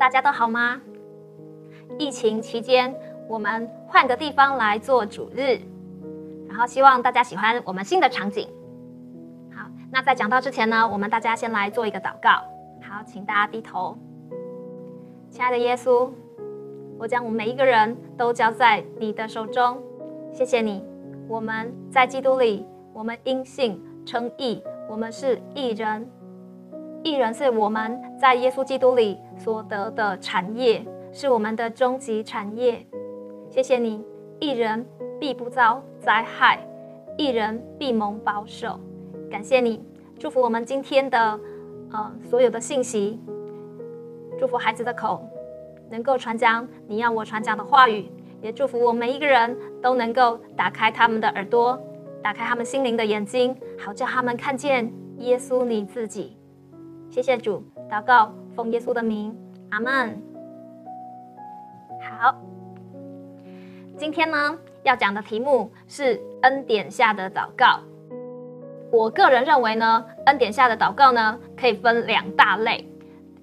大家都好吗？疫情期间，我们换个地方来做主日，然后希望大家喜欢我们新的场景。好，那在讲到之前呢，我们大家先来做一个祷告。好，请大家低头。亲爱的耶稣，我将我们每一个人都交在你的手中。谢谢你，我们在基督里，我们因信称义，我们是义人。义人是我们在耶稣基督里所得的产业，是我们的终极产业。谢谢你，义人必不遭灾害，义人必蒙保守。感谢你，祝福我们今天的呃所有的信息，祝福孩子的口能够传讲你要我传讲的话语，也祝福我们每一个人都能够打开他们的耳朵，打开他们心灵的眼睛，好叫他们看见耶稣你自己。谢谢主，祷告奉耶稣的名，阿门。好，今天呢要讲的题目是恩典下的祷告。我个人认为呢，恩典下的祷告呢可以分两大类。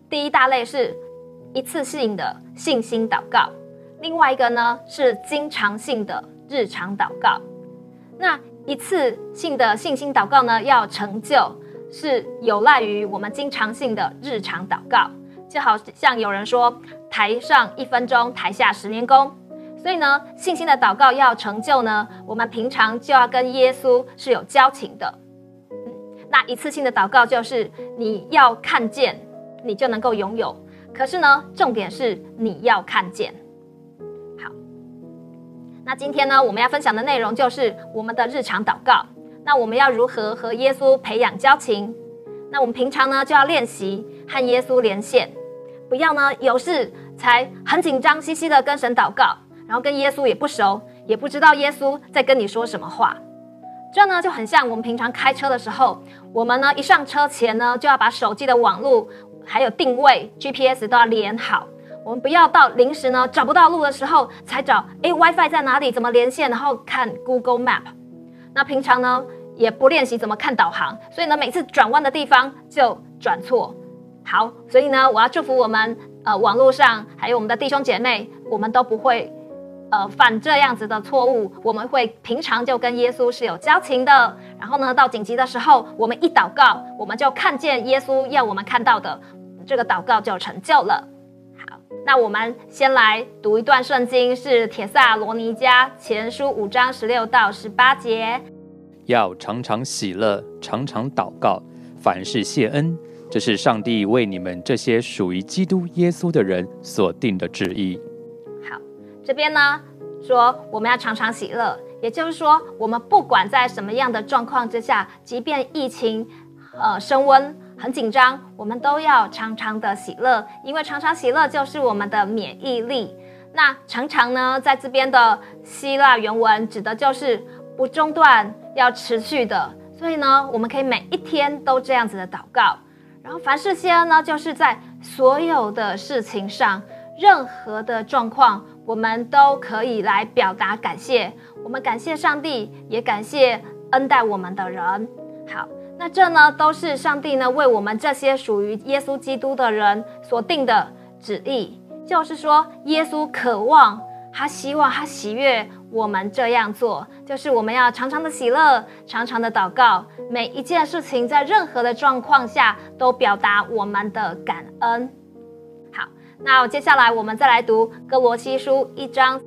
第一大类是一次性的信心祷告，另外一个呢是经常性的日常祷告。那一次性的信心祷告呢，要成就。是有赖于我们经常性的日常祷告，就好像有人说“台上一分钟，台下十年功”。所以呢，信心的祷告要成就呢，我们平常就要跟耶稣是有交情的。那一次性的祷告就是你要看见，你就能够拥有。可是呢，重点是你要看见。好，那今天呢，我们要分享的内容就是我们的日常祷告。那我们要如何和耶稣培养交情？那我们平常呢就要练习和耶稣连线，不要呢有事才很紧张兮兮的跟神祷告，然后跟耶稣也不熟，也不知道耶稣在跟你说什么话。这呢就很像我们平常开车的时候，我们呢一上车前呢就要把手机的网络还有定位 GPS 都要连好，我们不要到临时呢找不到路的时候才找，哎 WiFi 在哪里？怎么连线？然后看 Google Map。那平常呢？也不练习怎么看导航，所以呢，每次转弯的地方就转错。好，所以呢，我要祝福我们呃网络上还有我们的弟兄姐妹，我们都不会呃犯这样子的错误。我们会平常就跟耶稣是有交情的，然后呢，到紧急的时候，我们一祷告，我们就看见耶稣要我们看到的，这个祷告就成就了。好，那我们先来读一段圣经，是铁萨罗尼迦前书五章十六到十八节。要常常喜乐，常常祷告，凡事谢恩，这是上帝为你们这些属于基督耶稣的人所定的旨意。好，这边呢说我们要常常喜乐，也就是说，我们不管在什么样的状况之下，即便疫情呃升温很紧张，我们都要常常的喜乐，因为常常喜乐就是我们的免疫力。那常常呢，在这边的希腊原文指的就是不中断。要持续的，所以呢，我们可以每一天都这样子的祷告。然后凡事谢恩呢，就是在所有的事情上，任何的状况，我们都可以来表达感谢。我们感谢上帝，也感谢恩待我们的人。好，那这呢，都是上帝呢为我们这些属于耶稣基督的人所定的旨意。就是说，耶稣渴望，他希望，他喜悦。我们这样做，就是我们要常常的喜乐，常常的祷告，每一件事情在任何的状况下都表达我们的感恩。好，那接下来我们再来读哥罗西书一章。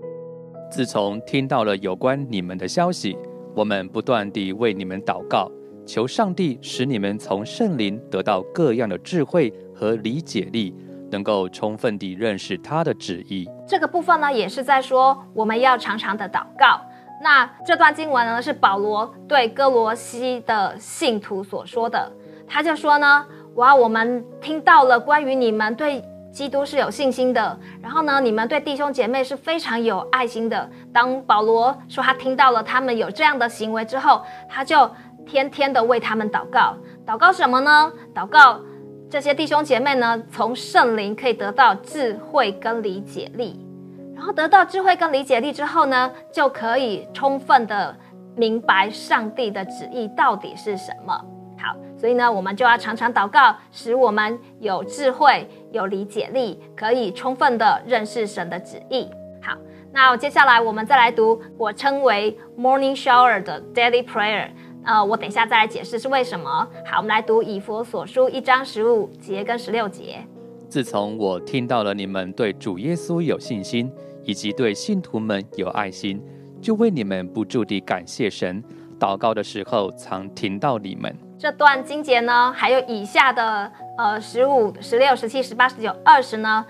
自从听到了有关你们的消息，我们不断地为你们祷告，求上帝使你们从圣灵得到各样的智慧和理解力。能够充分地认识他的旨意，这个部分呢，也是在说我们要常常的祷告。那这段经文呢，是保罗对哥罗西的信徒所说的。他就说呢，哇，我们听到了关于你们对基督是有信心的，然后呢，你们对弟兄姐妹是非常有爱心的。当保罗说他听到了他们有这样的行为之后，他就天天的为他们祷告。祷告什么呢？祷告。这些弟兄姐妹呢，从圣灵可以得到智慧跟理解力，然后得到智慧跟理解力之后呢，就可以充分的明白上帝的旨意到底是什么。好，所以呢，我们就要常常祷告，使我们有智慧、有理解力，可以充分的认识神的旨意。好，那接下来我们再来读我称为 Morning Shower 的 Daily Prayer。呃，我等一下再来解释是为什么。好，我们来读以佛所书一章十五节跟十六节。自从我听到了你们对主耶稣有信心，以及对信徒们有爱心，就为你们不住地感谢神。祷告的时候，常听到你们。这段经节呢，还有以下的呃十五、十六、十七、十八、十九、二十呢，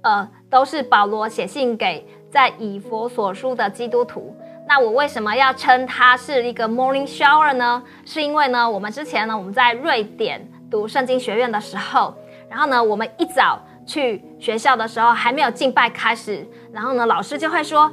呃，都是保罗写信给在以佛所书的基督徒。那我为什么要称它是一个 morning shower 呢？是因为呢，我们之前呢，我们在瑞典读圣经学院的时候，然后呢，我们一早去学校的时候，还没有敬拜开始，然后呢，老师就会说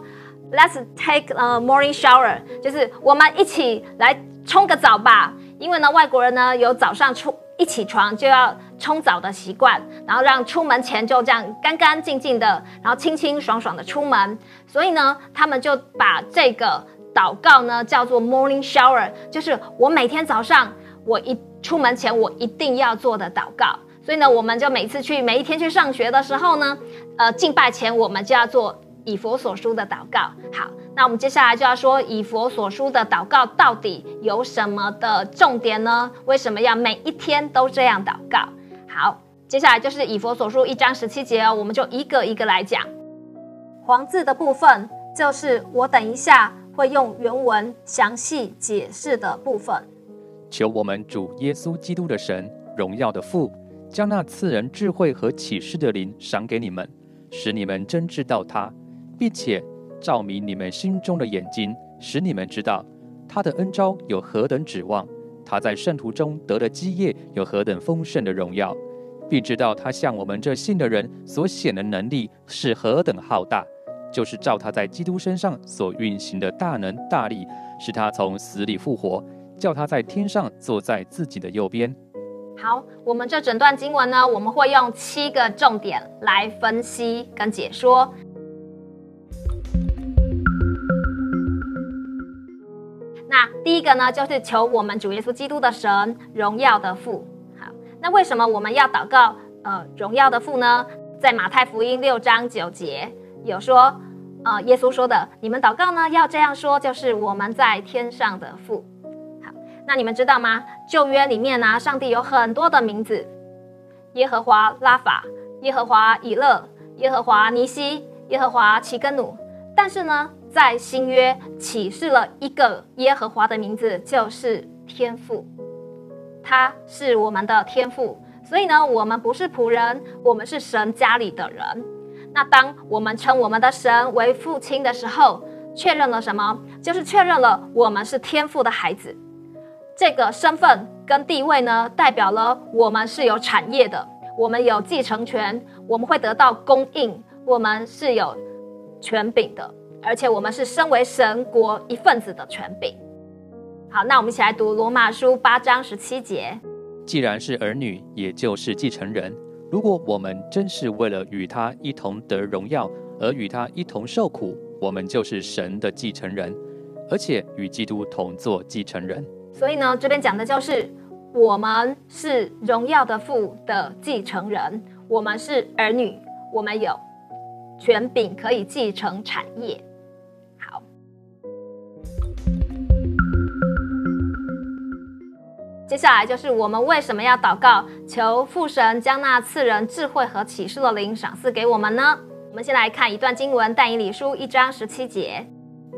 ，Let's take a morning shower，就是我们一起来冲个澡吧。因为呢，外国人呢有早上冲一起床就要冲澡的习惯，然后让出门前就这样干干净净的，然后清清爽爽的出门。所以呢，他们就把这个祷告呢叫做 morning shower，就是我每天早上我一出门前我一定要做的祷告。所以呢，我们就每次去每一天去上学的时候呢，呃，敬拜前我们就要做。以佛所书的祷告，好，那我们接下来就要说以佛所书的祷告到底有什么的重点呢？为什么要每一天都这样祷告？好，接下来就是以佛所书一章十七节哦，我们就一个一个来讲。黄字的部分就是我等一下会用原文详细解释的部分。求我们主耶稣基督的神荣耀的父，将那赐人智慧和启示的灵赏给你们，使你们真知道他。并且照明你们心中的眼睛，使你们知道他的恩招有何等指望，他在圣徒中得的基业有何等丰盛的荣耀，并知道他向我们这信的人所显的能力是何等浩大，就是照他在基督身上所运行的大能大力，使他从死里复活，叫他在天上坐在自己的右边。好，我们这整段经文呢，我们会用七个重点来分析跟解说。那第一个呢，就是求我们主耶稣基督的神荣耀的父。好，那为什么我们要祷告呃荣耀的父呢？在马太福音六章九节有说，呃耶稣说的，你们祷告呢要这样说，就是我们在天上的父。好，那你们知道吗？旧约里面呢，上帝有很多的名字，耶和华拉法、耶和华以勒、耶和华尼西、耶和华奇根努，但是呢。在新约启示了一个耶和华的名字，就是天父，他是我们的天父。所以呢，我们不是仆人，我们是神家里的人。那当我们称我们的神为父亲的时候，确认了什么？就是确认了我们是天父的孩子。这个身份跟地位呢，代表了我们是有产业的，我们有继承权，我们会得到供应，我们是有权柄的。而且我们是身为神国一份子的权柄。好，那我们一起来读罗马书八章十七节。既然是儿女，也就是继承人。如果我们真是为了与他一同得荣耀而与他一同受苦，我们就是神的继承人，而且与基督同作继承人。所以呢，这边讲的就是我们是荣耀的父的继承人，我们是儿女，我们有权柄可以继承产业。接下来就是我们为什么要祷告，求父神将那赐人智慧和启示的灵赏赐给我们呢？我们先来看一段经文，《但以理书》一章十七节。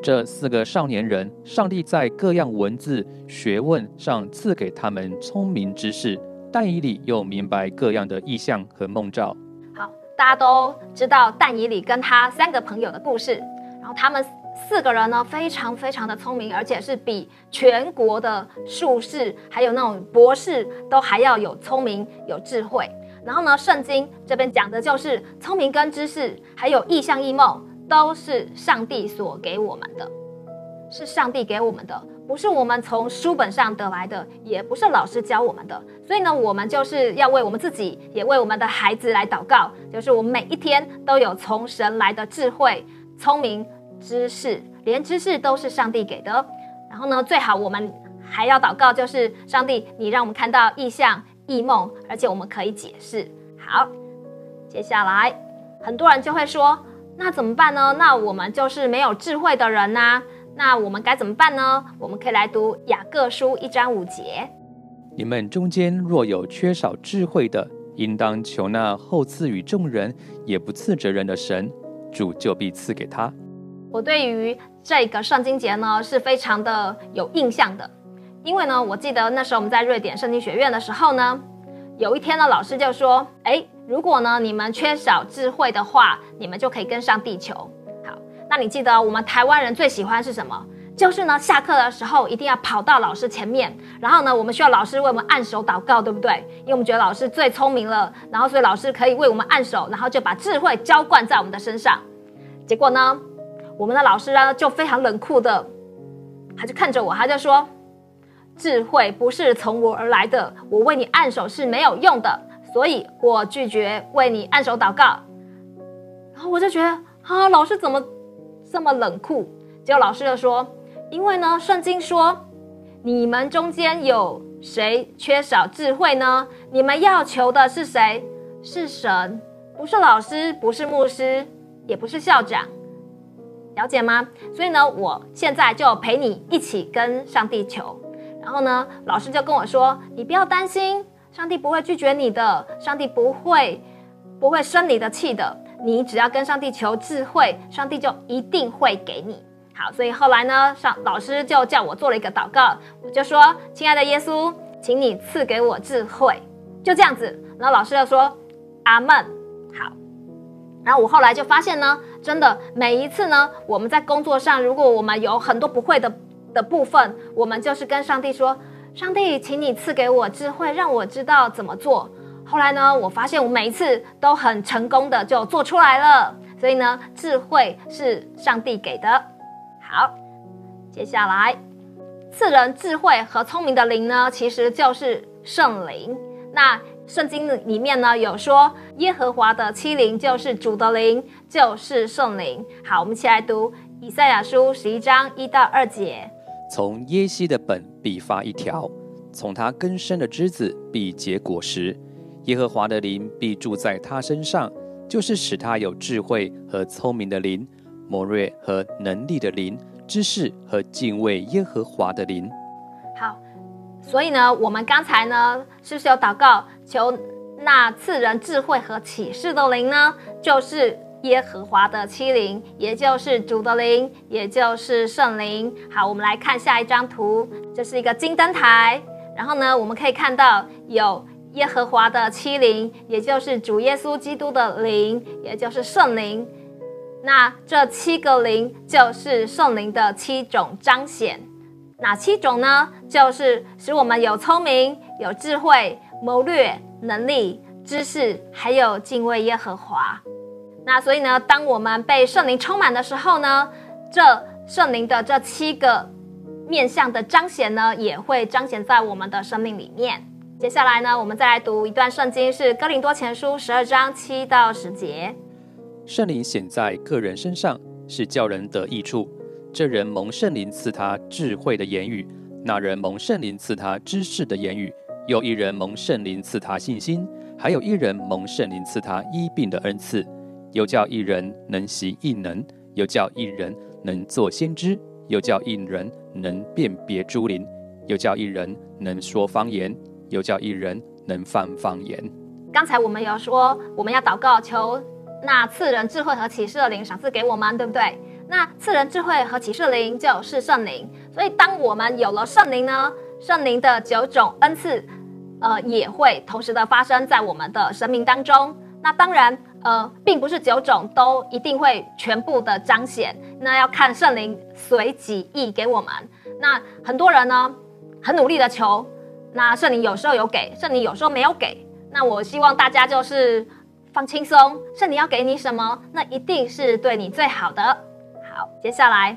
这四个少年人，上帝在各样文字学问上赐给他们聪明知识，但以理又明白各样的意象和梦兆。好，大家都知道但以理跟他三个朋友的故事，然后他们。四个人呢，非常非常的聪明，而且是比全国的术士还有那种博士都还要有聪明有智慧。然后呢，圣经这边讲的就是聪明跟知识，还有异象异梦，都是上帝所给我们的，是上帝给我们的，不是我们从书本上得来的，也不是老师教我们的。所以呢，我们就是要为我们自己，也为我们的孩子来祷告，就是我们每一天都有从神来的智慧、聪明。知识，连知识都是上帝给的。然后呢，最好我们还要祷告，就是上帝，你让我们看到异象、异梦，而且我们可以解释。好，接下来很多人就会说，那怎么办呢？那我们就是没有智慧的人呐。那我们该怎么办呢？我们可以来读雅各书一章五节。你们中间若有缺少智慧的，应当求那后赐予众人，也不赐责人的神，主就必赐给他。我对于这个圣经节呢是非常的有印象的，因为呢，我记得那时候我们在瑞典圣经学院的时候呢，有一天呢，老师就说：“哎，如果呢你们缺少智慧的话，你们就可以跟上地球。”好，那你记得我们台湾人最喜欢是什么？就是呢，下课的时候一定要跑到老师前面，然后呢，我们需要老师为我们按手祷告，对不对？因为我们觉得老师最聪明了，然后所以老师可以为我们按手，然后就把智慧浇灌在我们的身上。结果呢，我们的老师呢就非常冷酷的，他就看着我，他就说：“智慧不是从我而来的，我为你按手是没有用的，所以我拒绝为你按手祷告。”然后我就觉得啊，老师怎么这么冷酷？结果老师就说。因为呢，圣经说，你们中间有谁缺少智慧呢？你们要求的是谁？是神，不是老师，不是牧师，也不是校长，了解吗？所以呢，我现在就陪你一起跟上帝求。然后呢，老师就跟我说：“你不要担心，上帝不会拒绝你的，上帝不会不会生你的气的。你只要跟上帝求智慧，上帝就一定会给你。”好，所以后来呢，上老师就叫我做了一个祷告，我就说：“亲爱的耶稣，请你赐给我智慧。”就这样子，然后老师就说：“阿门。”好，然后我后来就发现呢，真的每一次呢，我们在工作上，如果我们有很多不会的的部分，我们就是跟上帝说：“上帝，请你赐给我智慧，让我知道怎么做。”后来呢，我发现我每一次都很成功的就做出来了。所以呢，智慧是上帝给的。好，接下来赐人智慧和聪明的灵呢，其实就是圣灵。那圣经里面呢有说，耶和华的七灵就是主的灵，就是圣灵。好，我们一起来读以赛亚书十一章一到二节：从耶西的本必发一条，从他根生的枝子必结果实。耶和华的灵必住在他身上，就是使他有智慧和聪明的灵。谋略和能力的灵，知识和敬畏耶和华的灵。好，所以呢，我们刚才呢，是不是有祷告求那赐人智慧和启示的灵呢？就是耶和华的七灵，也就是主的灵，也就是圣灵。好，我们来看下一张图，这是一个金灯台。然后呢，我们可以看到有耶和华的七灵，也就是主耶稣基督的灵，也就是圣灵。那这七个灵就是圣灵的七种彰显，哪七种呢？就是使我们有聪明、有智慧、谋略、能力、知识，还有敬畏耶和华。那所以呢，当我们被圣灵充满的时候呢，这圣灵的这七个面向的彰显呢，也会彰显在我们的生命里面。接下来呢，我们再来读一段圣经，是哥林多前书十二章七到十节。圣灵显在个人身上，是叫人得益处。这人蒙圣灵赐他智慧的言语，那人蒙圣灵赐他知识的言语，有一人蒙圣灵赐他信心，还有一人蒙圣灵赐他医病的恩赐，又叫一人能行异能，又叫一人能做先知，又叫一人能辨别诸灵，又叫一人能说方言，又叫一人能放方言。刚才我们有说，我们要祷告求。那赐人智慧和启示的灵赏赐给我们，对不对？那赐人智慧和启示灵就是圣灵，所以当我们有了圣灵呢，圣灵的九种恩赐，呃，也会同时的发生在我们的生命当中。那当然，呃，并不是九种都一定会全部的彰显，那要看圣灵随己意给我们。那很多人呢，很努力的求，那圣灵有时候有给，圣灵有时候没有给。那我希望大家就是。放轻松，圣灵要给你什么，那一定是对你最好的。好，接下来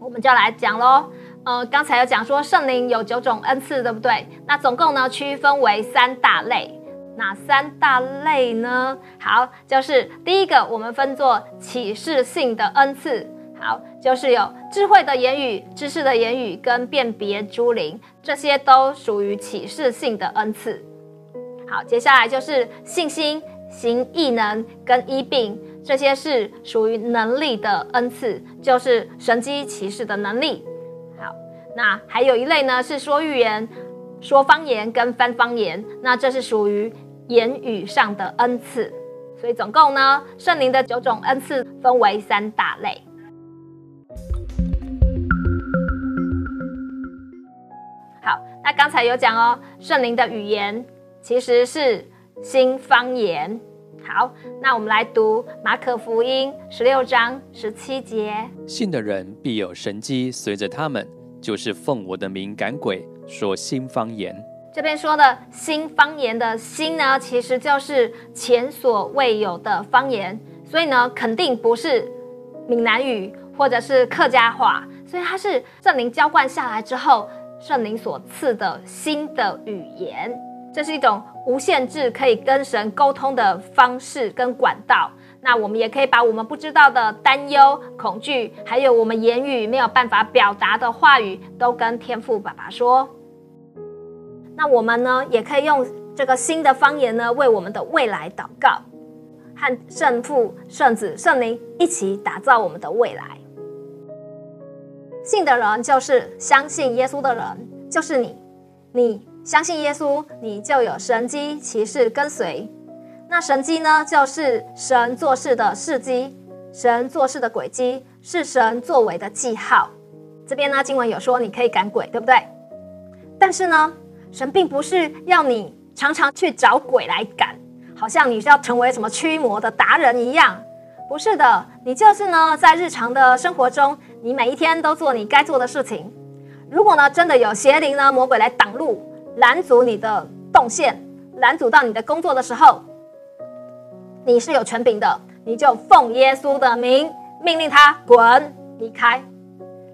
我们就来讲喽。呃，刚才有讲说圣灵有九种恩赐，对不对？那总共呢区分为三大类。哪三大类呢？好，就是第一个，我们分作启示性的恩赐；好，就是有智慧的言语、知识的言语跟辨别诸灵，这些都属于启示性的恩赐。好，接下来就是信心、行异能跟医病，这些是属于能力的恩赐，就是神机启示的能力。那还有一类呢，是说预言、说方言跟翻方言，那这是属于言语上的恩赐。所以总共呢，圣灵的九种恩赐分为三大类。好，那刚才有讲哦，圣灵的语言其实是新方言。好，那我们来读马可福音十六章十七节：信的人必有神机随着他们，就是奉我的名赶鬼，说新方言。这边说的新方言的新呢，其实就是前所未有的方言，所以呢，肯定不是闽南语或者是客家话，所以它是圣灵浇灌下来之后。圣灵所赐的新的语言，这是一种无限制可以跟神沟通的方式跟管道。那我们也可以把我们不知道的担忧、恐惧，还有我们言语没有办法表达的话语，都跟天父爸爸说。那我们呢，也可以用这个新的方言呢，为我们的未来祷告，和圣父、圣子、圣灵一起打造我们的未来。信的人就是相信耶稣的人，就是你。你相信耶稣，你就有神机骑士跟随。那神机呢，就是神做事的事迹，神做事的轨迹，是神作为的记号。这边呢，经文有说你可以赶鬼，对不对？但是呢，神并不是要你常常去找鬼来赶，好像你是要成为什么驱魔的达人一样。不是的，你就是呢，在日常的生活中，你每一天都做你该做的事情。如果呢，真的有邪灵呢、魔鬼来挡路、拦阻你的动线，拦阻到你的工作的时候，你是有权柄的，你就奉耶稣的名命令他滚离开，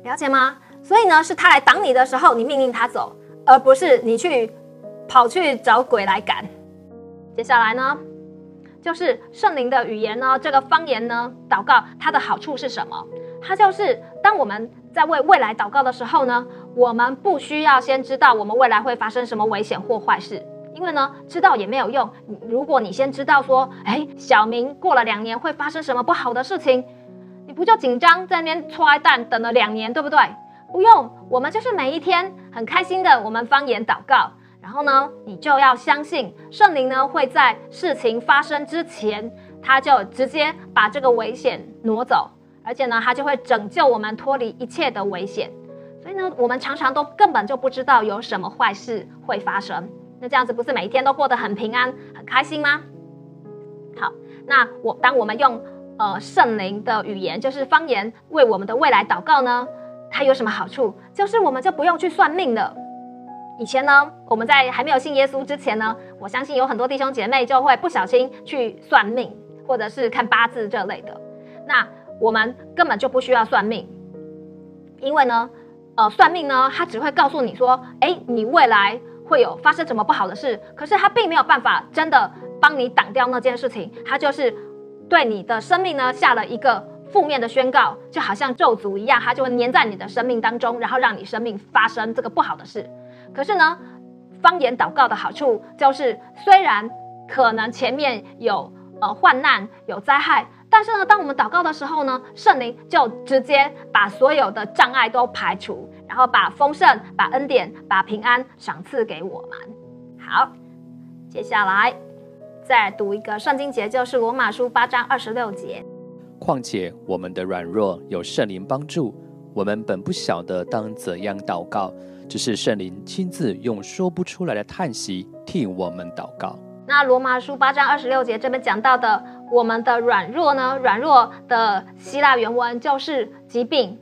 了解吗？所以呢，是他来挡你的时候，你命令他走，而不是你去跑去找鬼来赶。接下来呢？就是圣灵的语言呢，这个方言呢，祷告它的好处是什么？它就是当我们在为未来祷告的时候呢，我们不需要先知道我们未来会发生什么危险或坏事，因为呢，知道也没有用。如果你先知道说，哎，小明过了两年会发生什么不好的事情，你不就紧张在那边揣蛋等了两年，对不对？不用，我们就是每一天很开心的，我们方言祷告。然后呢，你就要相信圣灵呢会在事情发生之前，他就直接把这个危险挪走，而且呢，他就会拯救我们脱离一切的危险。所以呢，我们常常都根本就不知道有什么坏事会发生。那这样子不是每一天都过得很平安、很开心吗？好，那我当我们用呃圣灵的语言，就是方言，为我们的未来祷告呢，它有什么好处？就是我们就不用去算命了。以前呢，我们在还没有信耶稣之前呢，我相信有很多弟兄姐妹就会不小心去算命，或者是看八字这类的。那我们根本就不需要算命，因为呢，呃，算命呢，它只会告诉你说，哎，你未来会有发生什么不好的事，可是它并没有办法真的帮你挡掉那件事情，它就是对你的生命呢下了一个负面的宣告，就好像咒诅一样，它就会粘在你的生命当中，然后让你生命发生这个不好的事。可是呢，方言祷告的好处就是，虽然可能前面有呃患难、有灾害，但是呢，当我们祷告的时候呢，圣灵就直接把所有的障碍都排除，然后把丰盛、把恩典、把平安赏赐给我们。好，接下来再读一个圣经节，就是罗马书八章二十六节。况且我们的软弱有圣灵帮助，我们本不晓得当怎样祷告。只是圣灵亲自用说不出来的叹息替我们祷告。那罗马书八章二十六节这边讲到的，我们的软弱呢？软弱的希腊原文就是疾病、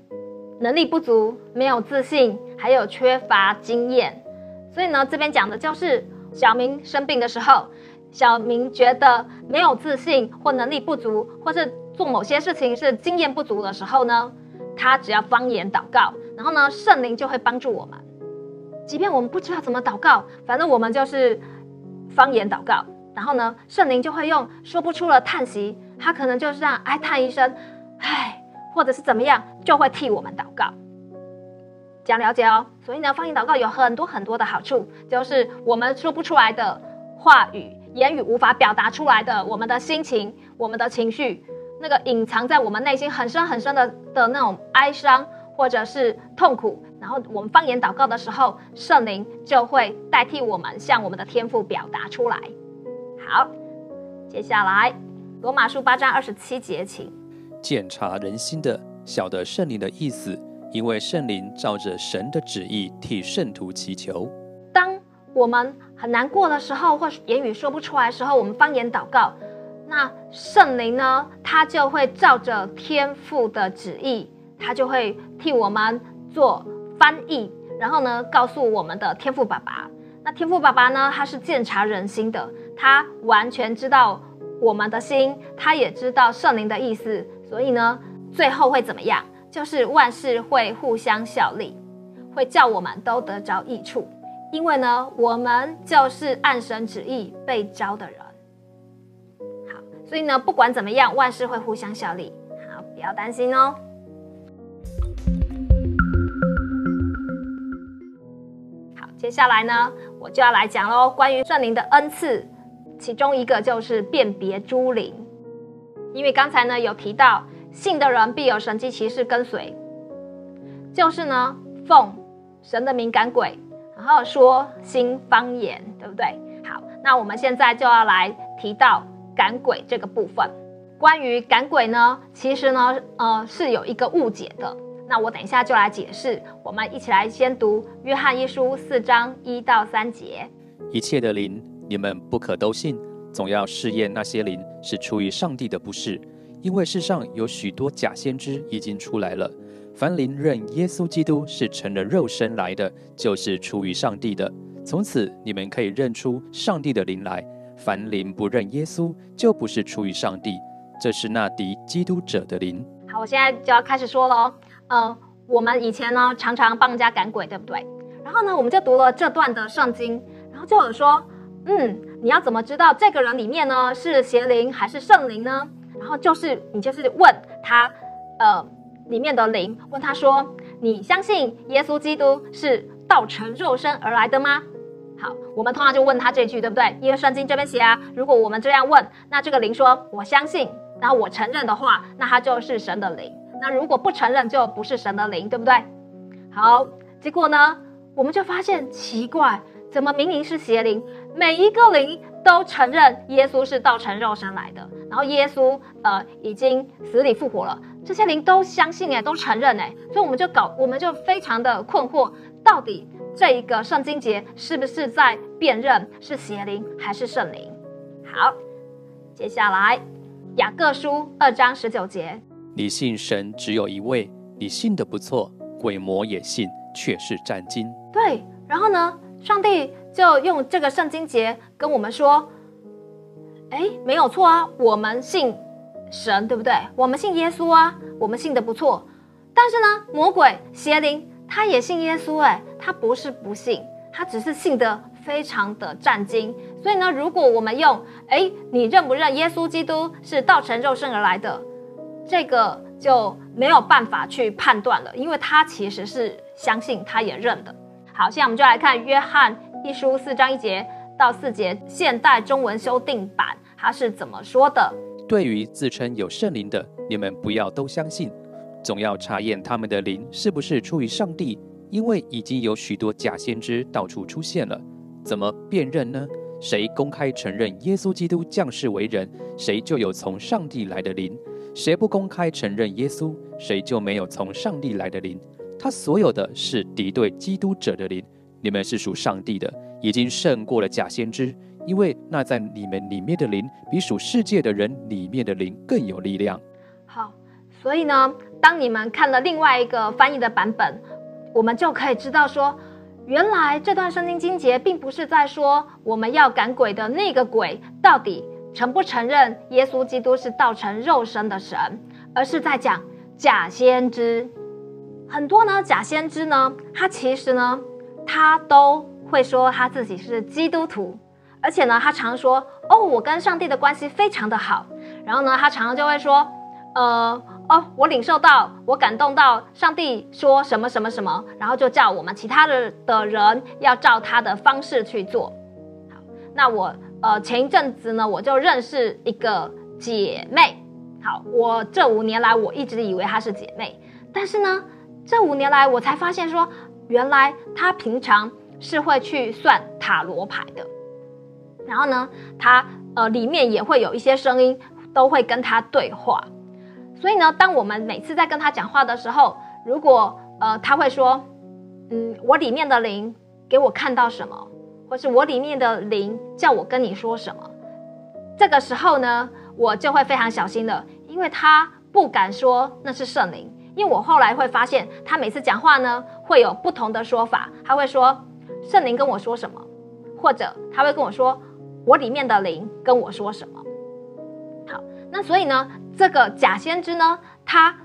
能力不足、没有自信，还有缺乏经验。所以呢，这边讲的就是小明生病的时候，小明觉得没有自信或能力不足，或是做某些事情是经验不足的时候呢，他只要方言祷告，然后呢，圣灵就会帮助我们。即便我们不知道怎么祷告，反正我们就是方言祷告。然后呢，圣灵就会用说不出了叹息，他可能就是这样哀叹一声，唉，或者是怎么样，就会替我们祷告。这样了解哦。所以呢，方言祷告有很多很多的好处，就是我们说不出来的话语，言语无法表达出来的，我们的心情、我们的情绪，那个隐藏在我们内心很深很深的的那种哀伤或者是痛苦，然后我们方言祷告的时候，圣灵就会代替我们向我们的天赋表达出来。好，接下来罗马书八章二十七节，请。检查人心的，晓得圣灵的意思，因为圣灵照着神的旨意替圣徒祈求。当我们很难过的时候，或是言语说不出来的时候，我们方言祷告，那圣灵呢，他就会照着天父的旨意，他就会替我们做翻译，然后呢，告诉我们的天赋爸爸。那天赋爸爸呢，他是见察人心的，他完全知道我们的心，他也知道圣灵的意思。所以呢，最后会怎么样？就是万事会互相效力，会叫我们都得着益处。因为呢，我们就是按神旨意被招的人。好，所以呢，不管怎么样，万事会互相效力。好，不要担心哦。接下来呢，我就要来讲喽，关于圣灵的恩赐，其中一个就是辨别诸灵。因为刚才呢有提到，信的人必有神迹奇事跟随，就是呢奉神的名赶鬼，然后说新方言，对不对？好，那我们现在就要来提到赶鬼这个部分。关于赶鬼呢，其实呢，呃，是有一个误解的。那我等一下就来解释。我们一起来先读约翰一书四章一到三节。一切的灵，你们不可都信。总要试验那些灵是出于上帝的，不是？因为世上有许多假先知已经出来了。凡灵认耶稣基督是成了肉身来的，就是出于上帝的。从此你们可以认出上帝的灵来。凡灵不认耶稣，就不是出于上帝。这是那敌基督者的灵。好，我现在就要开始说了。呃，我们以前呢常常帮人家赶鬼，对不对？然后呢，我们就读了这段的圣经，然后就有说，嗯。你要怎么知道这个人里面呢是邪灵还是圣灵呢？然后就是你就是问他，呃，里面的灵，问他说：“你相信耶稣基督是道成肉身而来的吗？”好，我们通常就问他这句，对不对？因为圣经这边写啊，如果我们这样问，那这个灵说“我相信”，然后我承认的话，那他就是神的灵；那如果不承认，就不是神的灵，对不对？好，结果呢，我们就发现奇怪。怎么明明是邪灵，每一个灵都承认耶稣是道成肉身来的，然后耶稣呃已经死里复活了，这些灵都相信哎，都承认哎，所以我们就搞，我们就非常的困惑，到底这一个圣经节是不是在辨认是邪灵还是圣灵？好，接下来雅各书二章十九节，你信神只有一位，你信的不错，鬼魔也信，却是战惊。对，然后呢？上帝就用这个圣经节跟我们说：“哎，没有错啊，我们信神，对不对？我们信耶稣啊，我们信的不错。但是呢，魔鬼邪灵他也信耶稣，哎，他不是不信，他只是信的非常的战惊。所以呢，如果我们用哎，你认不认耶稣基督是道成肉身而来的，这个就没有办法去判断了，因为他其实是相信，他也认的。”好，现在我们就来看约翰一书四章一节到四节，现代中文修订版，他是怎么说的？对于自称有圣灵的，你们不要都相信，总要查验他们的灵是不是出于上帝，因为已经有许多假先知到处出现了。怎么辨认呢？谁公开承认耶稣基督降世为人，谁就有从上帝来的灵；谁不公开承认耶稣，谁就没有从上帝来的灵。他所有的是敌对基督者的灵，你们是属上帝的，已经胜过了假先知，因为那在你们里面的灵，比属世界的人里面的灵更有力量。好，所以呢，当你们看了另外一个翻译的版本，我们就可以知道说，原来这段圣经经节并不是在说我们要赶鬼的那个鬼到底承不承认耶稣基督是道成肉身的神，而是在讲假先知。很多呢，假先知呢，他其实呢，他都会说他自己是基督徒，而且呢，他常说哦，我跟上帝的关系非常的好。然后呢，他常常就会说，呃哦，我领受到，我感动到，上帝说什么什么什么，然后就叫我们其他的的人要照他的方式去做。好，那我呃前一阵子呢，我就认识一个姐妹。好，我这五年来我一直以为她是姐妹，但是呢，这五年来我才发现说，原来她平常是会去算塔罗牌的。然后呢，她呃里面也会有一些声音，都会跟她对话。所以呢，当我们每次在跟她讲话的时候，如果呃她会说，嗯，我里面的灵给我看到什么，或是我里面的灵叫我跟你说什么，这个时候呢。我就会非常小心的，因为他不敢说那是圣灵，因为我后来会发现，他每次讲话呢会有不同的说法，他会说圣灵跟我说什么，或者他会跟我说我里面的灵跟我说什么。好，那所以呢，这个假先知呢，他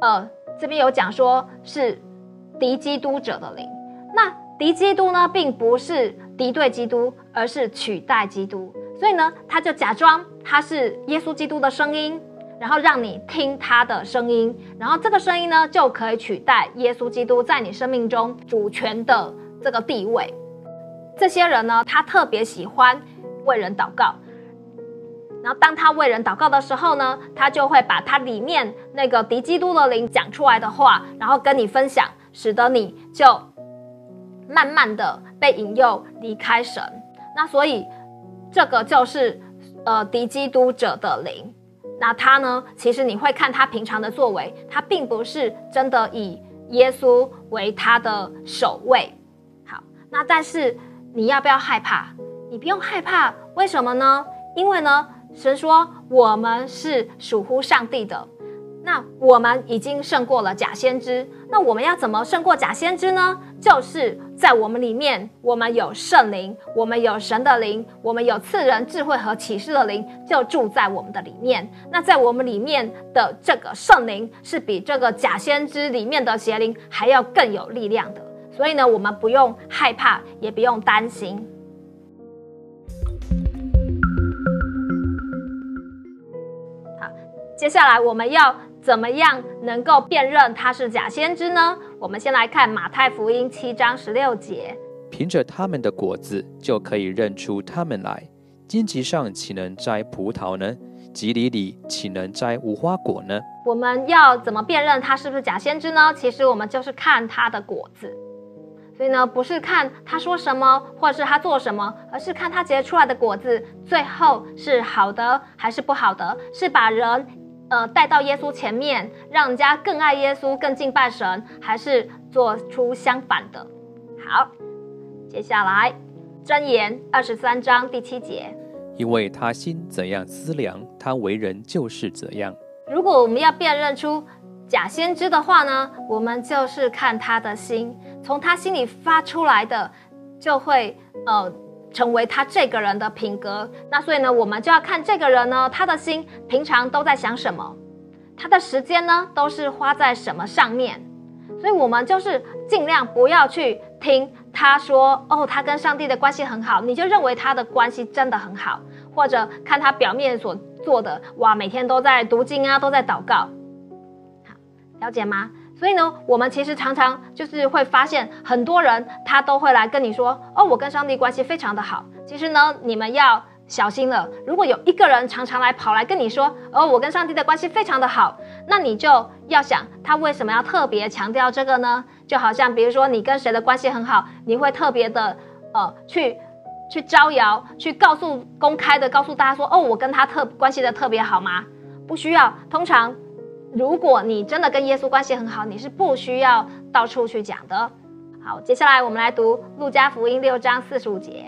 呃这边有讲说是敌基督者的灵，那敌基督呢，并不是敌对基督，而是取代基督。所以呢，他就假装他是耶稣基督的声音，然后让你听他的声音，然后这个声音呢就可以取代耶稣基督在你生命中主权的这个地位。这些人呢，他特别喜欢为人祷告，然后当他为人祷告的时候呢，他就会把他里面那个敌基督的灵讲出来的话，然后跟你分享，使得你就慢慢的被引诱离开神。那所以。这个就是，呃，敌基督者的灵。那他呢？其实你会看他平常的作为，他并不是真的以耶稣为他的首位。好，那但是你要不要害怕？你不用害怕，为什么呢？因为呢，神说我们是属乎上帝的。那我们已经胜过了假先知，那我们要怎么胜过假先知呢？就是在我们里面，我们有圣灵，我们有神的灵，我们有赐人智慧和启示的灵，就住在我们的里面。那在我们里面的这个圣灵，是比这个假先知里面的邪灵还要更有力量的。所以呢，我们不用害怕，也不用担心。好，接下来我们要。怎么样能够辨认他是假先知呢？我们先来看马太福音七章十六节：凭着他们的果子就可以认出他们来。荆棘上岂能摘葡萄呢？棘里里岂能摘无花果呢？我们要怎么辨认他是不是假先知呢？其实我们就是看他的果子。所以呢，不是看他说什么，或者是他做什么，而是看他结出来的果子，最后是好的还是不好的，是把人。呃，带到耶稣前面，让人家更爱耶稣、更敬拜神，还是做出相反的？好，接下来箴言二十三章第七节，因为他心怎样思量，他为人就是怎样。如果我们要辨认出假先知的话呢，我们就是看他的心，从他心里发出来的，就会呃。成为他这个人的品格，那所以呢，我们就要看这个人呢，他的心平常都在想什么，他的时间呢都是花在什么上面，所以我们就是尽量不要去听他说哦，他跟上帝的关系很好，你就认为他的关系真的很好，或者看他表面所做的，哇，每天都在读经啊，都在祷告，好，了解吗？所以呢，我们其实常常就是会发现，很多人他都会来跟你说：“哦，我跟上帝关系非常的好。”其实呢，你们要小心了。如果有一个人常常来跑来跟你说：“哦，我跟上帝的关系非常的好。”那你就要想，他为什么要特别强调这个呢？就好像比如说，你跟谁的关系很好，你会特别的呃去去招摇，去告诉公开的告诉大家说：“哦，我跟他特关系的特别好吗？”不需要，通常。如果你真的跟耶稣关系很好，你是不需要到处去讲的。好，接下来我们来读路加福音六章四十五节：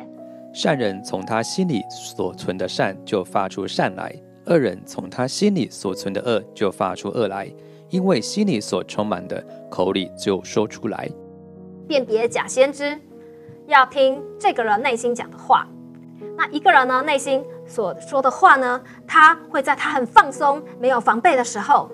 善人从他心里所存的善就发出善来，恶人从他心里所存的恶就发出恶来，因为心里所充满的，口里就说出来。辨别假先知，要听这个人内心讲的话。那一个人呢，内心所说的话呢，他会在他很放松、没有防备的时候。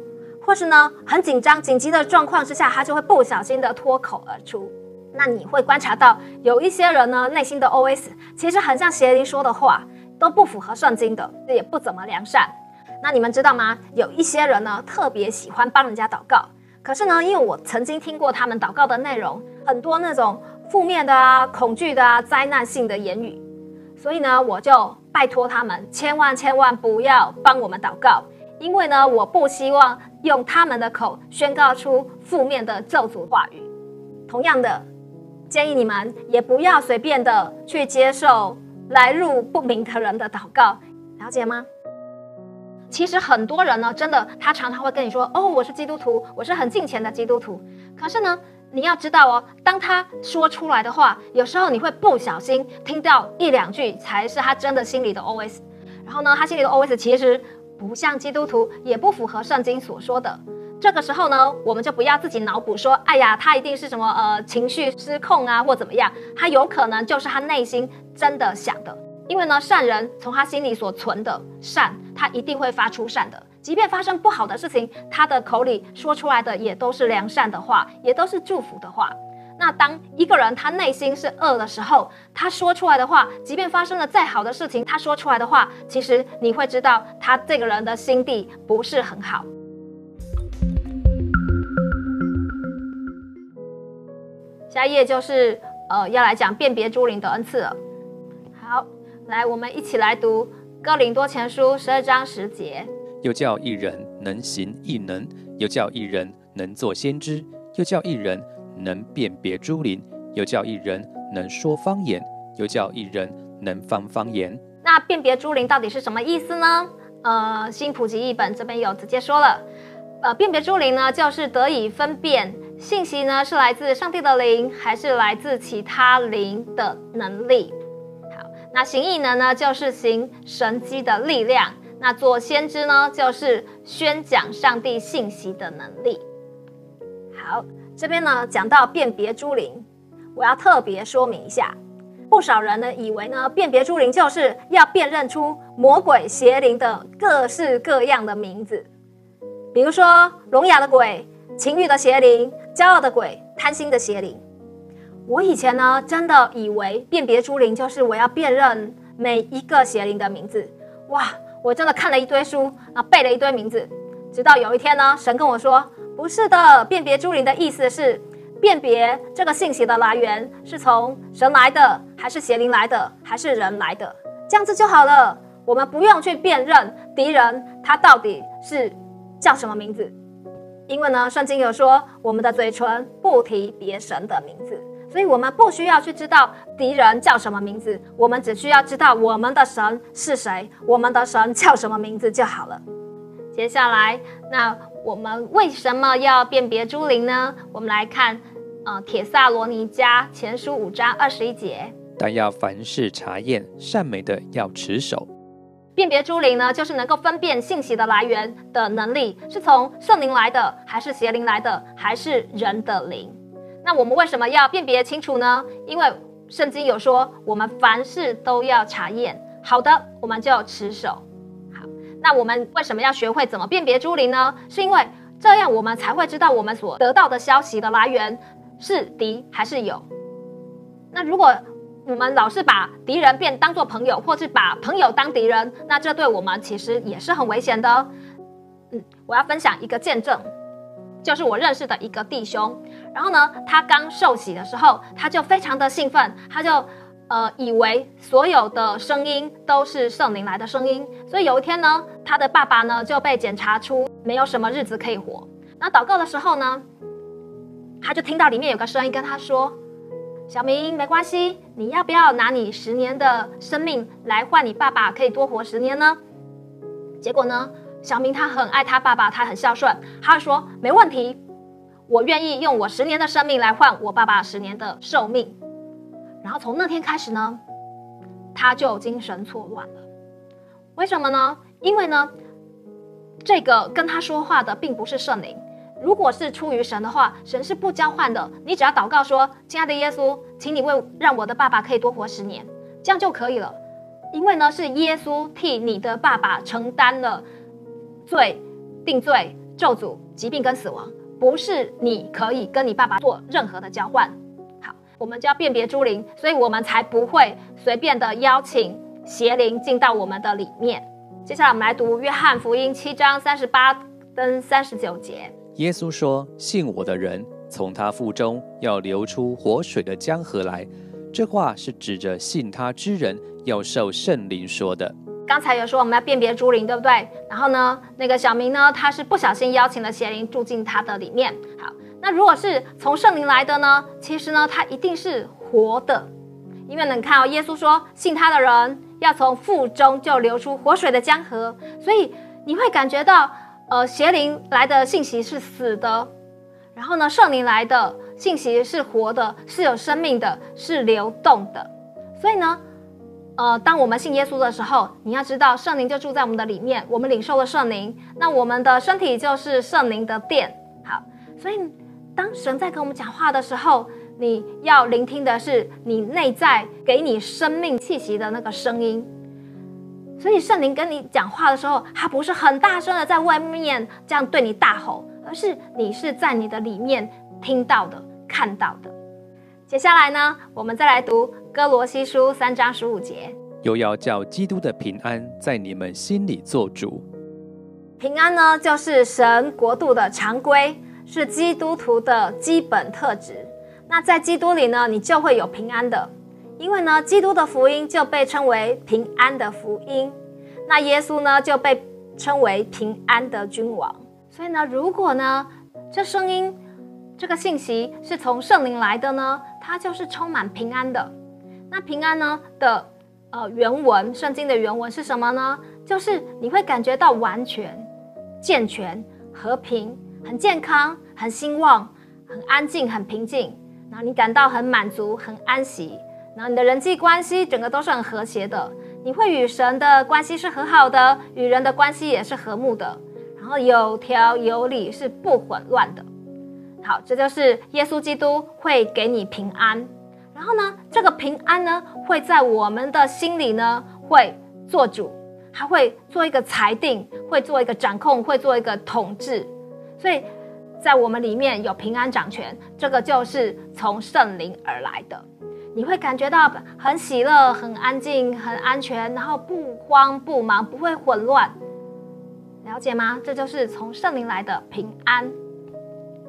或是呢，很紧张、紧急的状况之下，他就会不小心的脱口而出。那你会观察到，有一些人呢，内心的 OS 其实很像邪灵说的话，都不符合圣经的，也不怎么良善。那你们知道吗？有一些人呢，特别喜欢帮人家祷告。可是呢，因为我曾经听过他们祷告的内容，很多那种负面的啊、恐惧的啊、灾难性的言语，所以呢，我就拜托他们，千万千万不要帮我们祷告，因为呢，我不希望用他们的口宣告出负面的咒诅话语。同样的，建议你们也不要随便的去接受来路不明的人的祷告，了解吗？其实很多人呢，真的，他常常会跟你说：“哦，我是基督徒，我是很敬虔的基督徒。”可是呢，你要知道哦，当他说出来的话，有时候你会不小心听到一两句，才是他真的心里的 OS。然后呢，他心里的 OS 其实不像基督徒，也不符合圣经所说的。这个时候呢，我们就不要自己脑补说：“哎呀，他一定是什么呃情绪失控啊，或怎么样。”他有可能就是他内心真的想的。因为呢，善人从他心里所存的善，他一定会发出善的。即便发生不好的事情，他的口里说出来的也都是良善的话，也都是祝福的话。那当一个人他内心是恶的时候，他说出来的话，即便发生了再好的事情，他说出来的话，其实你会知道他这个人的心地不是很好。下一页就是呃要来讲辨别诸灵的恩赐了。好。来，我们一起来读《哥林多前书》十二章十节。又叫一人能行异能，又叫一人能做先知，又叫一人能辨别诸灵，又叫一人能说方言，又叫一人能放方言。那辨别诸灵到底是什么意思呢？呃，新普及译本这边有直接说了，呃，辨别诸灵呢，就是得以分辨信息呢是来自上帝的灵，还是来自其他灵的能力。好那行异能呢，就是行神机的力量；那做先知呢，就是宣讲上帝信息的能力。好，这边呢讲到辨别诸灵，我要特别说明一下，不少人呢以为呢辨别诸灵就是要辨认出魔鬼邪灵的各式各样的名字，比如说聋哑的鬼、情欲的邪灵、骄傲的鬼、贪心的邪灵。我以前呢，真的以为辨别诸灵就是我要辨认每一个邪灵的名字。哇，我真的看了一堆书，啊，背了一堆名字。直到有一天呢，神跟我说：“不是的，辨别诸灵的意思是辨别这个信息的来源是从神来的，还是邪灵来的，还是人来的，这样子就好了。我们不用去辨认敌人他到底是叫什么名字，因为呢，圣经有说我们的嘴唇不提别神的名字。”所以，我们不需要去知道敌人叫什么名字，我们只需要知道我们的神是谁，我们的神叫什么名字就好了。接下来，那我们为什么要辨别诸灵呢？我们来看，呃，《铁萨罗尼迦前书》五章二十一节。但要凡事查验，善美的要持守。辨别诸灵呢，就是能够分辨信息的来源的能力，是从圣灵来的，还是邪灵来的，还是人的灵？那我们为什么要辨别清楚呢？因为圣经有说，我们凡事都要查验。好的，我们就持守。那我们为什么要学会怎么辨别猪灵呢？是因为这样我们才会知道我们所得到的消息的来源是敌还是友。那如果我们老是把敌人变当做朋友，或是把朋友当敌人，那这对我们其实也是很危险的。嗯，我要分享一个见证。就是我认识的一个弟兄，然后呢，他刚受洗的时候，他就非常的兴奋，他就呃以为所有的声音都是圣灵来的声音，所以有一天呢，他的爸爸呢就被检查出没有什么日子可以活。那祷告的时候呢，他就听到里面有个声音跟他说：“小明，没关系，你要不要拿你十年的生命来换你爸爸可以多活十年呢？”结果呢？小明他很爱他爸爸，他很孝顺。他说：“没问题，我愿意用我十年的生命来换我爸爸十年的寿命。”然后从那天开始呢，他就精神错乱了。为什么呢？因为呢，这个跟他说话的并不是圣灵。如果是出于神的话，神是不交换的。你只要祷告说：“亲爱的耶稣，请你为让我的爸爸可以多活十年，这样就可以了。”因为呢，是耶稣替你的爸爸承担了。罪、定罪、咒诅、疾病跟死亡，不是你可以跟你爸爸做任何的交换。好，我们就要辨别诸灵，所以我们才不会随便的邀请邪灵进到我们的里面。接下来我们来读约翰福音七章三十八跟三十九节。耶稣说：“信我的人，从他腹中要流出活水的江河来。”这话是指着信他之人要受圣灵说的。刚才有说我们要辨别诸灵，对不对？然后呢，那个小明呢，他是不小心邀请了邪灵住进他的里面。好，那如果是从圣灵来的呢？其实呢，它一定是活的，因为你看哦，耶稣说信他的人要从腹中就流出活水的江河，所以你会感觉到，呃，邪灵来的信息是死的，然后呢，圣灵来的信息是活的，是有生命的，是流动的，所以呢。呃，当我们信耶稣的时候，你要知道圣灵就住在我们的里面，我们领受了圣灵，那我们的身体就是圣灵的殿。好，所以当神在跟我们讲话的时候，你要聆听的是你内在给你生命气息的那个声音。所以圣灵跟你讲话的时候，他不是很大声的在外面这样对你大吼，而是你是在你的里面听到的、看到的。接下来呢，我们再来读。哥罗西书三章十五节，又要叫基督的平安在你们心里做主。平安呢，就是神国度的常规，是基督徒的基本特质。那在基督里呢，你就会有平安的，因为呢，基督的福音就被称为平安的福音。那耶稣呢，就被称为平安的君王。所以呢，如果呢，这声音、这个信息是从圣灵来的呢，它就是充满平安的。那平安呢的呃原文，圣经的原文是什么呢？就是你会感觉到完全、健全、和平、很健康、很兴旺、很安静、很平静，然后你感到很满足、很安息，然后你的人际关系整个都是很和谐的，你会与神的关系是很好的，与人的关系也是和睦的，然后有条有理，是不混乱的。好，这就是耶稣基督会给你平安。然后呢，这个平安呢，会在我们的心里呢，会做主，他会做一个裁定，会做一个掌控，会做一个统治。所以在我们里面有平安掌权，这个就是从圣灵而来的。你会感觉到很喜乐、很安静、很安全，然后不慌不忙，不会混乱。了解吗？这就是从圣灵来的平安。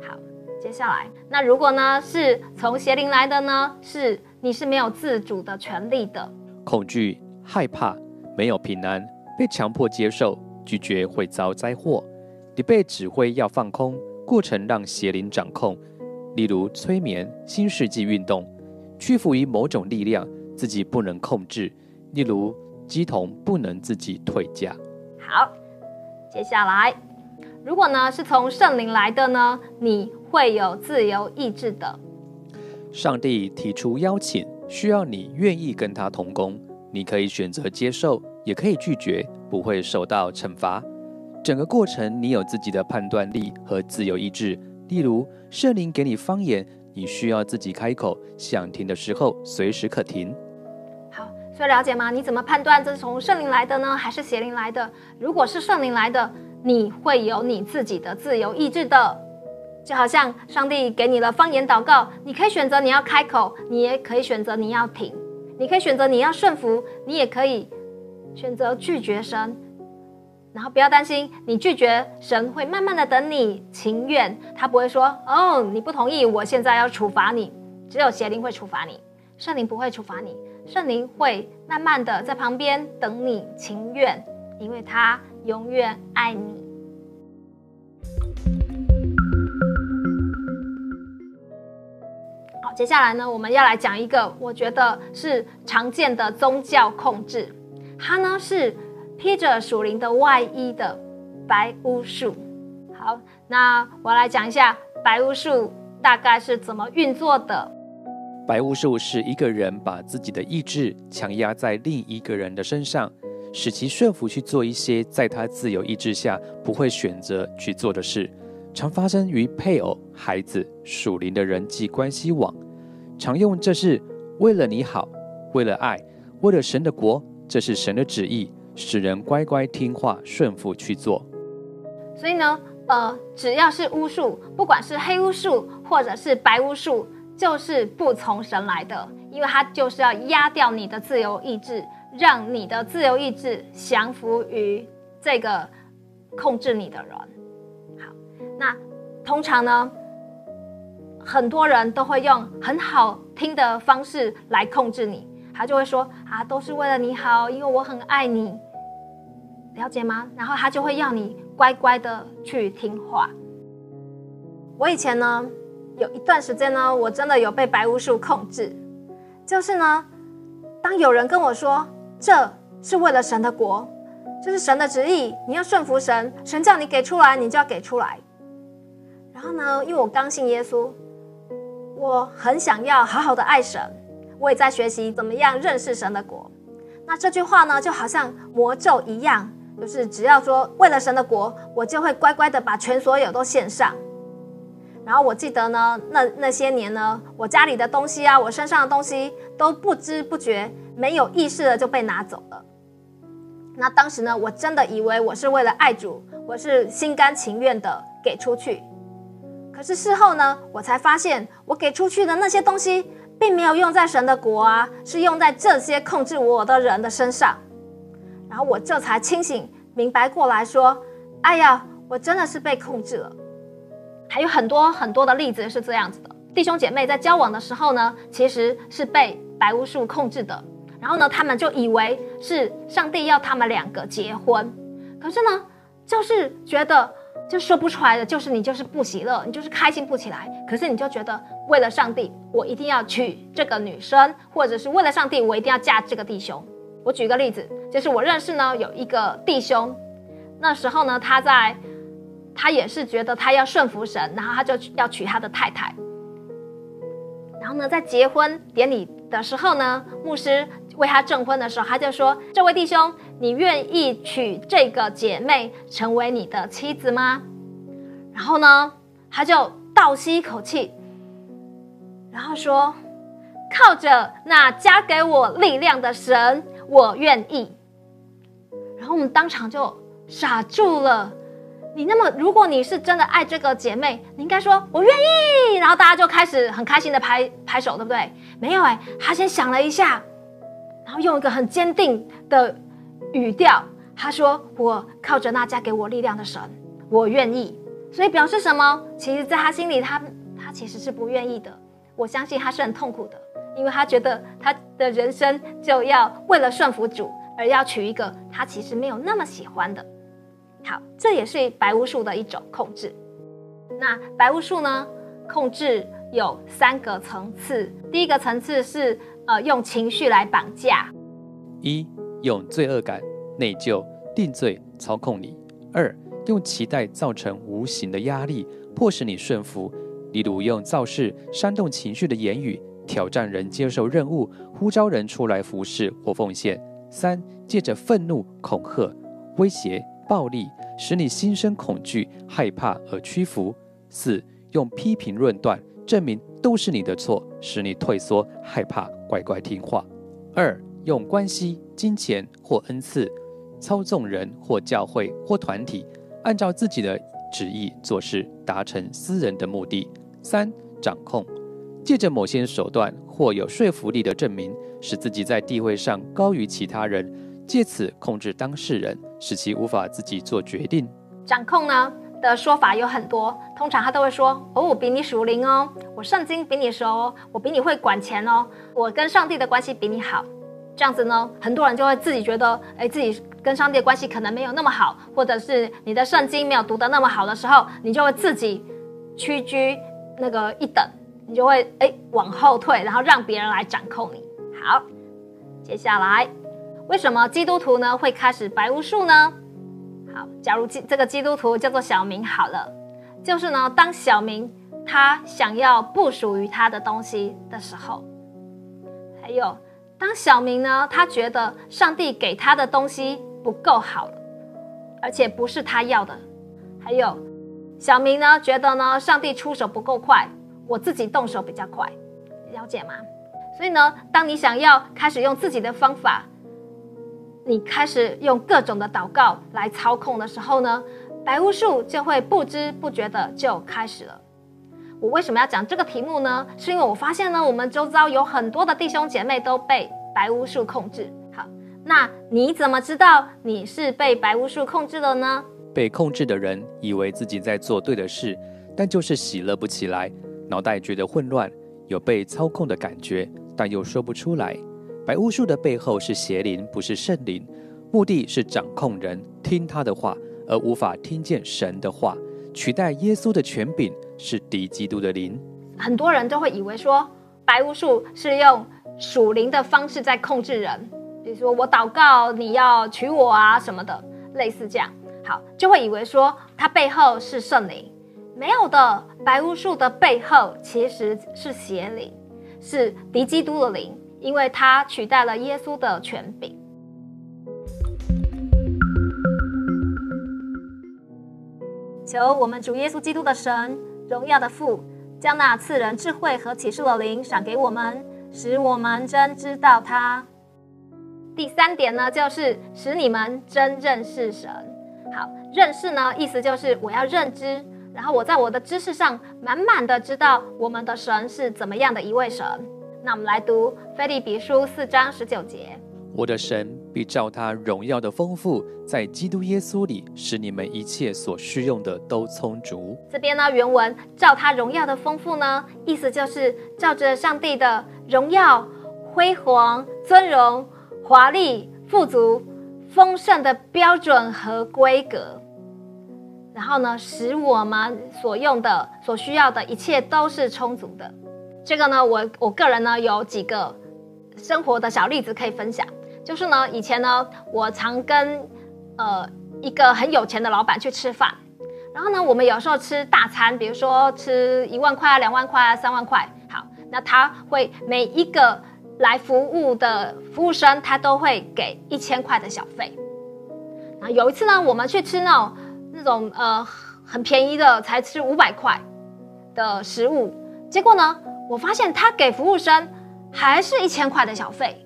好接下来，那如果呢是从邪灵来的呢？是你是没有自主的权利的，恐惧、害怕，没有平安，被强迫接受，拒绝会遭灾祸。你被指挥要放空，过程让邪灵掌控，例如催眠、新世纪运动，屈服于某种力量，自己不能控制，例如鸡童不能自己退价。好，接下来，如果呢是从圣灵来的呢，你。会有自由意志的。上帝提出邀请，需要你愿意跟他同工。你可以选择接受，也可以拒绝，不会受到惩罚。整个过程，你有自己的判断力和自由意志。例如，圣灵给你方言，你需要自己开口，想停的时候随时可停。好，所以了解吗？你怎么判断这是从圣灵来的呢，还是邪灵来的？如果是圣灵来的，你会有你自己的自由意志的。就好像上帝给你了方言祷告，你可以选择你要开口，你也可以选择你要停，你可以选择你要顺服，你也可以选择拒绝神。然后不要担心，你拒绝神会慢慢的等你情愿，他不会说哦你不同意，我现在要处罚你。只有邪灵会处罚你，圣灵不会处罚你，圣灵会慢慢的在旁边等你情愿，因为他永远爱你。好接下来呢，我们要来讲一个我觉得是常见的宗教控制，它呢是披着属灵的外衣的白巫术。好，那我来讲一下白巫术大概是怎么运作的。白巫术是一个人把自己的意志强压在另一个人的身上，使其顺服去做一些在他自由意志下不会选择去做的事。常发生于配偶、孩子、属灵的人际关系网。常用这是为了你好，为了爱，为了神的国，这是神的旨意，使人乖乖听话顺服去做。所以呢，呃，只要是巫术，不管是黑巫术或者是白巫术，就是不从神来的，因为它就是要压掉你的自由意志，让你的自由意志降服于这个控制你的人。好，那通常呢，很多人都会用很好听的方式来控制你，他就会说啊，都是为了你好，因为我很爱你，了解吗？然后他就会要你乖乖的去听话。我以前呢，有一段时间呢，我真的有被白巫术控制。就是呢，当有人跟我说这是为了神的国，这是神的旨意，你要顺服神，神叫你给出来，你就要给出来。然后呢，因为我刚信耶稣，我很想要好好的爱神，我也在学习怎么样认识神的国。那这句话呢，就好像魔咒一样，就是只要说为了神的国，我就会乖乖的把全所有都献上。然后我记得呢，那那些年呢，我家里的东西啊，我身上的东西都不知不觉、没有意识的就被拿走了。那当时呢，我真的以为我是为了爱主，我是心甘情愿的给出去。可是事后呢，我才发现，我给出去的那些东西，并没有用在神的国啊，是用在这些控制我的人的身上。然后我这才清醒明白过来说：“哎呀，我真的是被控制了。”还有很多很多的例子是这样子的，弟兄姐妹在交往的时候呢，其实是被白巫术控制的。然后呢，他们就以为是上帝要他们两个结婚，可是呢，就是觉得就说不出来的，就是你就是不喜乐，你就是开心不起来。可是你就觉得为了上帝，我一定要娶这个女生，或者是为了上帝，我一定要嫁这个弟兄。我举个例子，就是我认识呢有一个弟兄，那时候呢他在。他也是觉得他要顺服神，然后他就要娶他的太太。然后呢，在结婚典礼的时候呢，牧师为他证婚的时候，他就说：“这位弟兄，你愿意娶这个姐妹成为你的妻子吗？”然后呢，他就倒吸一口气，然后说：“靠着那加给我力量的神，我愿意。”然后我们当场就傻住了。你那么，如果你是真的爱这个姐妹，你应该说“我愿意”，然后大家就开始很开心的拍拍手，对不对？没有哎，他先想了一下，然后用一个很坚定的语调，他说：“我靠着那加给我力量的神，我愿意。”所以表示什么？其实，在他心里，他他其实是不愿意的。我相信他是很痛苦的，因为他觉得他的人生就要为了顺服主，而要娶一个他其实没有那么喜欢的。好，这也是白巫术的一种控制。那白巫术呢？控制有三个层次。第一个层次是呃用情绪来绑架，一用罪恶感、内疚、定罪操控你；二用期待造成无形的压力，迫使你顺服，例如用造势、煽动情绪的言语挑战人接受任务，呼召人出来服侍或奉献；三借着愤怒、恐吓、威胁。暴力使你心生恐惧、害怕而屈服；四用批评论断证明都是你的错，使你退缩、害怕、乖乖听话；二用关系、金钱或恩赐操纵人或教会或团体，按照自己的旨意做事，达成私人的目的；三掌控，借着某些手段或有说服力的证明，使自己在地位上高于其他人。借此控制当事人，使其无法自己做决定。掌控呢的说法有很多，通常他都会说：“哦，我比你属灵哦，我圣经比你熟哦，我比你会管钱哦，我跟上帝的关系比你好。”这样子呢，很多人就会自己觉得，哎，自己跟上帝的关系可能没有那么好，或者是你的圣经没有读得那么好的时候，你就会自己屈居那个一等，你就会哎往后退，然后让别人来掌控你。好，接下来。为什么基督徒呢会开始白巫术呢？好，假如基这个基督徒叫做小明好了，就是呢，当小明他想要不属于他的东西的时候，还有当小明呢他觉得上帝给他的东西不够好，而且不是他要的，还有小明呢觉得呢上帝出手不够快，我自己动手比较快，了解吗？所以呢，当你想要开始用自己的方法。你开始用各种的祷告来操控的时候呢，白巫术就会不知不觉的就开始了。我为什么要讲这个题目呢？是因为我发现呢，我们周遭有很多的弟兄姐妹都被白巫术控制。好，那你怎么知道你是被白巫术控制了呢？被控制的人以为自己在做对的事，但就是喜乐不起来，脑袋觉得混乱，有被操控的感觉，但又说不出来。白巫术的背后是邪灵，不是圣灵，目的是掌控人，听他的话，而无法听见神的话，取代耶稣的权柄，是敌基督的灵。很多人都会以为说，白巫术是用属灵的方式在控制人，比如说我祷告你要娶我啊什么的，类似这样。好，就会以为说它背后是圣灵，没有的。白巫术的背后其实是邪灵，是敌基督的灵，因为它取代了耶稣的权柄。求我们主耶稣基督的神，荣耀的父，将那赐人智慧和启示的灵赏给我们，使我们真知道他。第三点呢，就是使你们真认识神。好，认识呢，意思就是我要认知，然后我在我的知识上满满的知道我们的神是怎么样的一位神。那我们来读菲利比书四章十九节：我的神必照他荣耀的丰富，在基督耶稣里，使你们一切所需用的都充足。这边呢，原文照他荣耀的丰富呢，意思就是照着上帝的荣耀、辉煌、尊荣、华丽、富足。丰盛的标准和规格，然后呢，使我们所用的、所需要的一切都是充足的。这个呢，我我个人呢有几个生活的小例子可以分享。就是呢，以前呢，我常跟呃一个很有钱的老板去吃饭，然后呢，我们有时候吃大餐，比如说吃一万块啊、两万块啊、三万块。好，那他会每一个。来服务的服务生，他都会给一千块的小费。啊，有一次呢，我们去吃那种那种呃很便宜的，才吃五百块的食物，结果呢，我发现他给服务生还是一千块的小费，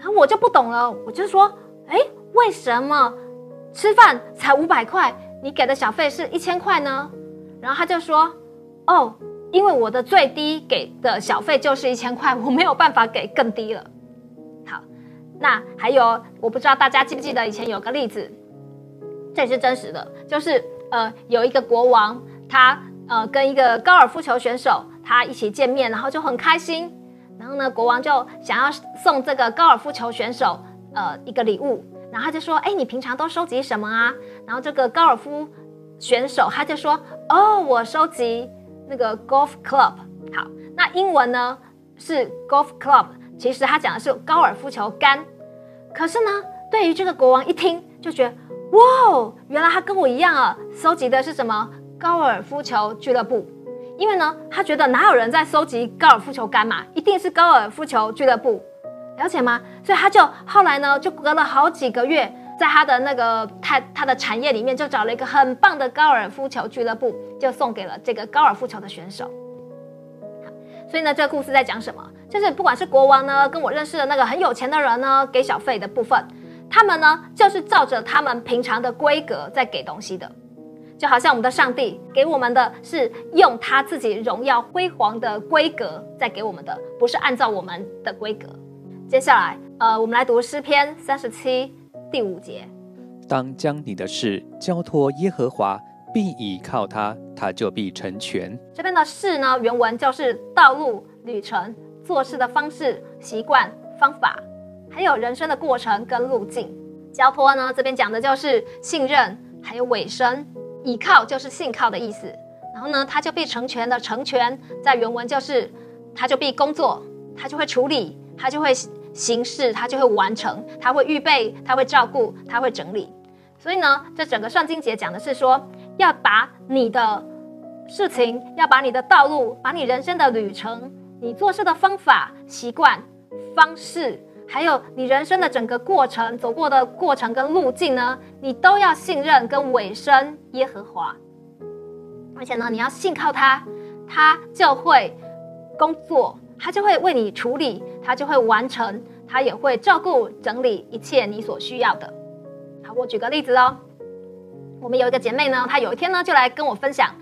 然后我就不懂了，我就说，哎，为什么吃饭才五百块，你给的小费是一千块呢？然后他就说，哦。因为我的最低给的小费就是一千块，我没有办法给更低了。好，那还有，我不知道大家记不记得以前有个例子，这也是真实的，就是呃，有一个国王，他呃跟一个高尔夫球选手他一起见面，然后就很开心，然后呢，国王就想要送这个高尔夫球选手呃一个礼物，然后他就说：“哎，你平常都收集什么啊？”然后这个高尔夫选手他就说：“哦，我收集。”那个 golf club，好，那英文呢是 golf club，其实他讲的是高尔夫球杆。可是呢，对于这个国王一听就觉得，哇哦，原来他跟我一样啊，收集的是什么高尔夫球俱乐部？因为呢，他觉得哪有人在收集高尔夫球杆嘛，一定是高尔夫球俱乐部，了解吗？所以他就后来呢，就隔了好几个月。在他的那个他他的产业里面，就找了一个很棒的高尔夫球俱乐部，就送给了这个高尔夫球的选手。所以呢，这个故事在讲什么？就是不管是国王呢，跟我认识的那个很有钱的人呢，给小费的部分，他们呢就是照着他们平常的规格在给东西的，就好像我们的上帝给我们的是用他自己荣耀辉煌的规格在给我们的，不是按照我们的规格。接下来，呃，我们来读诗篇三十七。第五节，当将你的事交托耶和华，并倚靠他，他就必成全。这边的事呢，原文就是道路、旅程、做事的方式、习惯、方法，还有人生的过程跟路径。交托呢，这边讲的就是信任，还有尾声。倚靠就是信靠的意思。然后呢，他就必成全的成全，在原文就是他就必工作，他就会处理，他就会。形式，他就会完成，他会预备，他会照顾，他会整理。所以呢，这整个圣经节讲的是说，要把你的事情，要把你的道路，把你人生的旅程，你做事的方法、习惯、方式，还有你人生的整个过程走过的过程跟路径呢，你都要信任跟委身耶和华。而且呢，你要信靠他，他就会工作。他就会为你处理，他就会完成，他也会照顾整理一切你所需要的。好，我举个例子哦。我们有一个姐妹呢，她有一天呢就来跟我分享，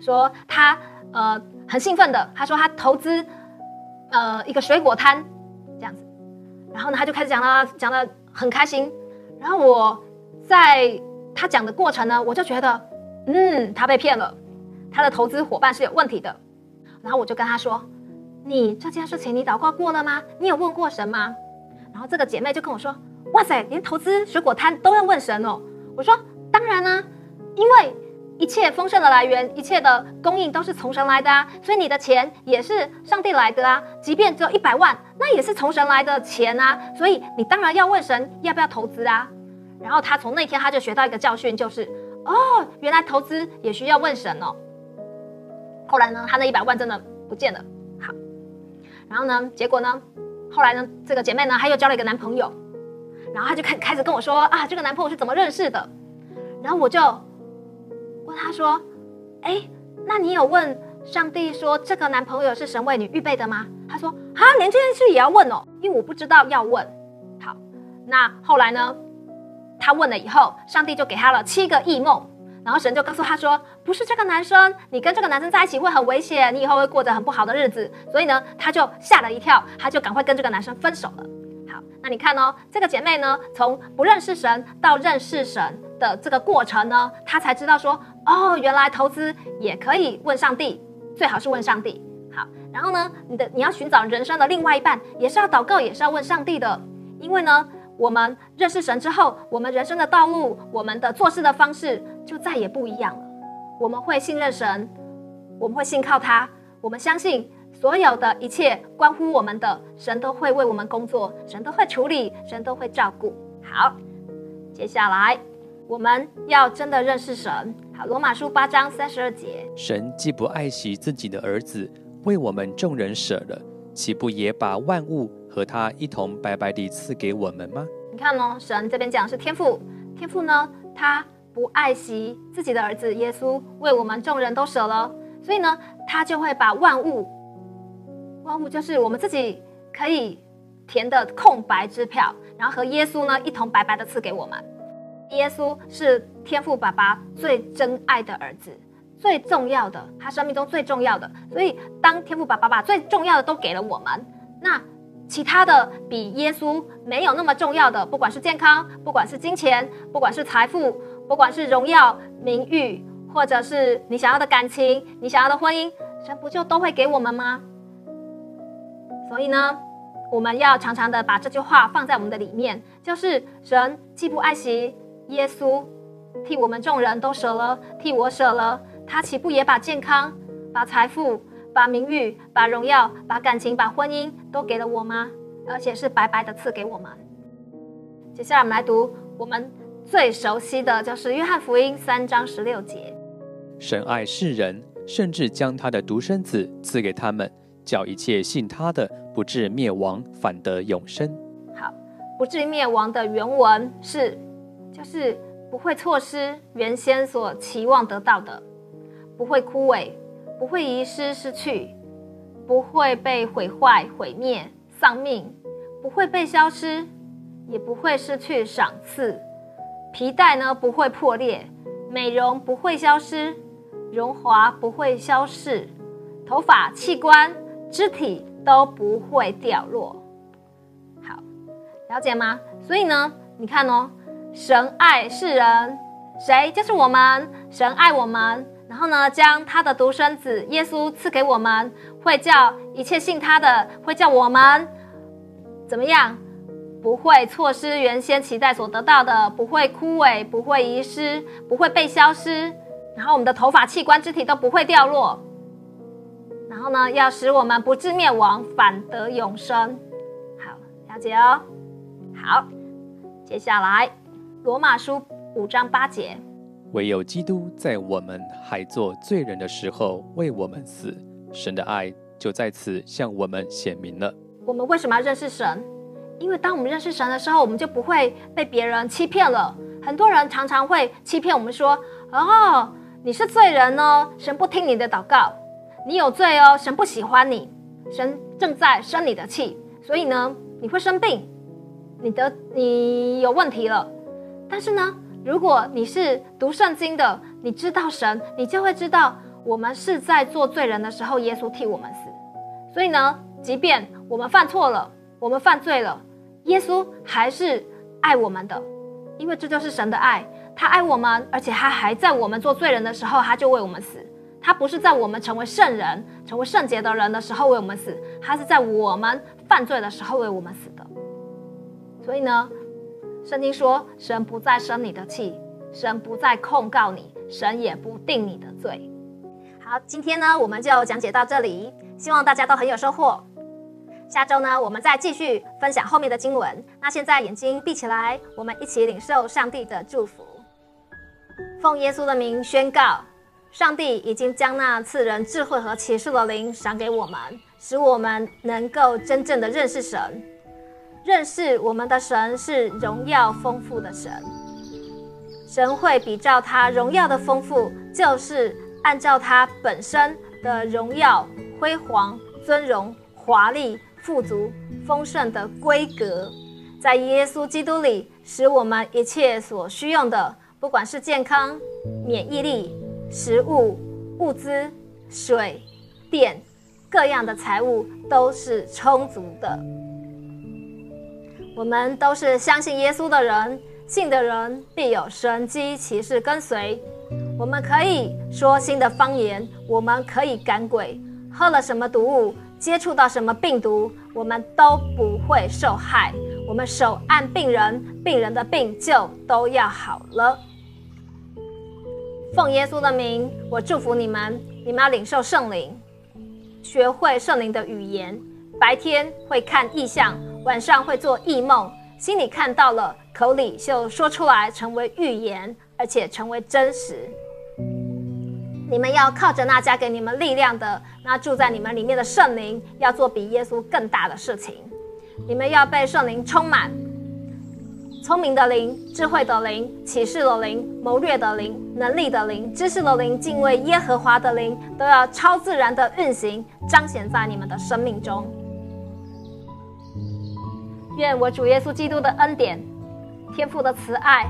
说她呃很兴奋的，她说她投资呃一个水果摊，然后呢他就开始讲了，讲的很开心。然后我在他讲的过程呢，我就觉得，嗯，他被骗了，他的投资伙伴是有问题的。然后我就跟他说：“你这件事情你祷告过了吗？你有问过神吗？”然后这个姐妹就跟我说：“哇塞，连投资水果摊都要问神哦。”我说：“当然啦，因为一切丰盛的来源，一切的供应都是从神来的啊，所以你的钱也是上帝来的啊。即便只有一百万，那也是从神来的钱啊，所以你当然要问神要不要投资啊。”然后他从那天他就学到一个教训，就是哦，原来投资也需要问神哦。后来呢，他那一百万真的不见了。好，然后呢，结果呢？后来呢，这个姐妹呢，她又交了一个男朋友，然后她就开开始跟我说啊，这个男朋友是怎么认识的？然后我就问她说，哎，那你有问上帝说这个男朋友是神为你预备的吗？她说啊，连这件事也要问哦，因为我不知道要问。好，那后来呢，她问了以后，上帝就给她了七个异梦。然后神就告诉他说：“不是这个男生，你跟这个男生在一起会很危险，你以后会过着很不好的日子。”所以呢，他就吓了一跳，他就赶快跟这个男生分手了。好，那你看哦，这个姐妹呢，从不认识神到认识神的这个过程呢，她才知道说：“哦，原来投资也可以问上帝，最好是问上帝。”好，然后呢，你的你要寻找人生的另外一半，也是要祷告，也是要问上帝的，因为呢。我们认识神之后，我们人生的道路，我们的做事的方式就再也不一样了。我们会信任神，我们会信靠他，我们相信所有的一切关乎我们的神都会为我们工作，神都会处理，神都会照顾。好，接下来我们要真的认识神。好，罗马书八章三十二节，神既不爱惜自己的儿子，为我们众人舍了，岂不也把万物？和他一同白白地赐给我们吗？你看哦，神这边讲是天父，天父呢，他不爱惜自己的儿子耶稣，为我们众人都舍了，所以呢，他就会把万物，万物就是我们自己可以填的空白支票，然后和耶稣呢一同白白的赐给我们。耶稣是天父爸爸最真爱的儿子，最重要的，他生命中最重要的，所以当天父爸爸把最重要的都给了我们，那。其他的比耶稣没有那么重要的，不管是健康，不管是金钱，不管是财富，不管是荣耀、名誉，或者是你想要的感情、你想要的婚姻，神不就都会给我们吗？所以呢，我们要常常的把这句话放在我们的里面，就是神既不爱惜耶稣，替我们众人都舍了，替我舍了，他岂不也把健康、把财富？把名誉、把荣耀、把感情、把婚姻都给了我吗？而且是白白的赐给我们。接下来我们来读我们最熟悉的就是约翰福音三章十六节：神爱世人，甚至将他的独生子赐给他们，叫一切信他的不至灭亡，反得永生。好，不至灭亡的原文是，就是不会错失原先所期望得到的，不会枯萎。不会遗失失去，不会被毁坏毁灭丧命，不会被消失，也不会失去赏赐。皮带呢不会破裂，美容不会消失，荣华不会消逝，头发、器官、肢体都不会掉落。好，了解吗？所以呢，你看哦，神爱世人，谁就是我们？神爱我们。然后呢，将他的独生子耶稣赐给我们，会叫一切信他的，会叫我们怎么样？不会错失原先期待所得到的，不会枯萎，不会遗失，不会被消失。然后我们的头发、器官、肢体都不会掉落。然后呢，要使我们不至灭亡，反得永生。好，了解哦。好，接下来罗马书五章八节。唯有基督在我们还做罪人的时候为我们死，神的爱就在此向我们显明了。我们为什么要认识神？因为当我们认识神的时候，我们就不会被别人欺骗了。很多人常常会欺骗我们说：“哦，你是罪人哦，神不听你的祷告，你有罪哦，神不喜欢你，神正在生你的气，所以呢，你会生病，你的你有问题了。”但是呢？如果你是读圣经的，你知道神，你就会知道我们是在做罪人的时候，耶稣替我们死。所以呢，即便我们犯错了，我们犯罪了，耶稣还是爱我们的，因为这就是神的爱。他爱我们，而且他还在我们做罪人的时候，他就为我们死。他不是在我们成为圣人、成为圣洁的人的时候为我们死，他是在我们犯罪的时候为我们死的。所以呢，圣经说，神不再生你的气，神不再控告你，神也不定你的罪。好，今天呢，我们就讲解到这里，希望大家都很有收获。下周呢，我们再继续分享后面的经文。那现在眼睛闭起来，我们一起领受上帝的祝福，奉耶稣的名宣告。上帝已经将那赐人智慧和启示的灵赏给我们，使我们能够真正的认识神，认识我们的神是荣耀丰富的神。神会比照他荣耀的丰富，就是按照他本身的荣耀、辉煌、尊荣、华丽、富足、丰盛的规格，在耶稣基督里，使我们一切所需用的，不管是健康、免疫力。食物、物资、水电，各样的财物都是充足的。我们都是相信耶稣的人，信的人必有神机骑士跟随。我们可以说新的方言，我们可以赶鬼，喝了什么毒物，接触到什么病毒，我们都不会受害。我们手按病人，病人的病就都要好了。奉耶稣的名，我祝福你们。你们要领受圣灵，学会圣灵的语言。白天会看异象，晚上会做异梦。心里看到了，口里就说出来，成为预言，而且成为真实。你们要靠着那加给你们力量的，那住在你们里面的圣灵，要做比耶稣更大的事情。你们要被圣灵充满。聪明的灵、智慧的灵、启示的灵、谋略的灵、能力的灵、知识的灵、敬畏耶和华的灵，都要超自然的运行，彰显在你们的生命中。愿我主耶稣基督的恩典、天父的慈爱、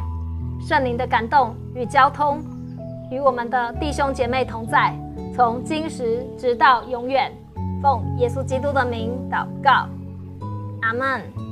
圣灵的感动与交通，与我们的弟兄姐妹同在，从今时直到永远。奉耶稣基督的名祷告，阿门。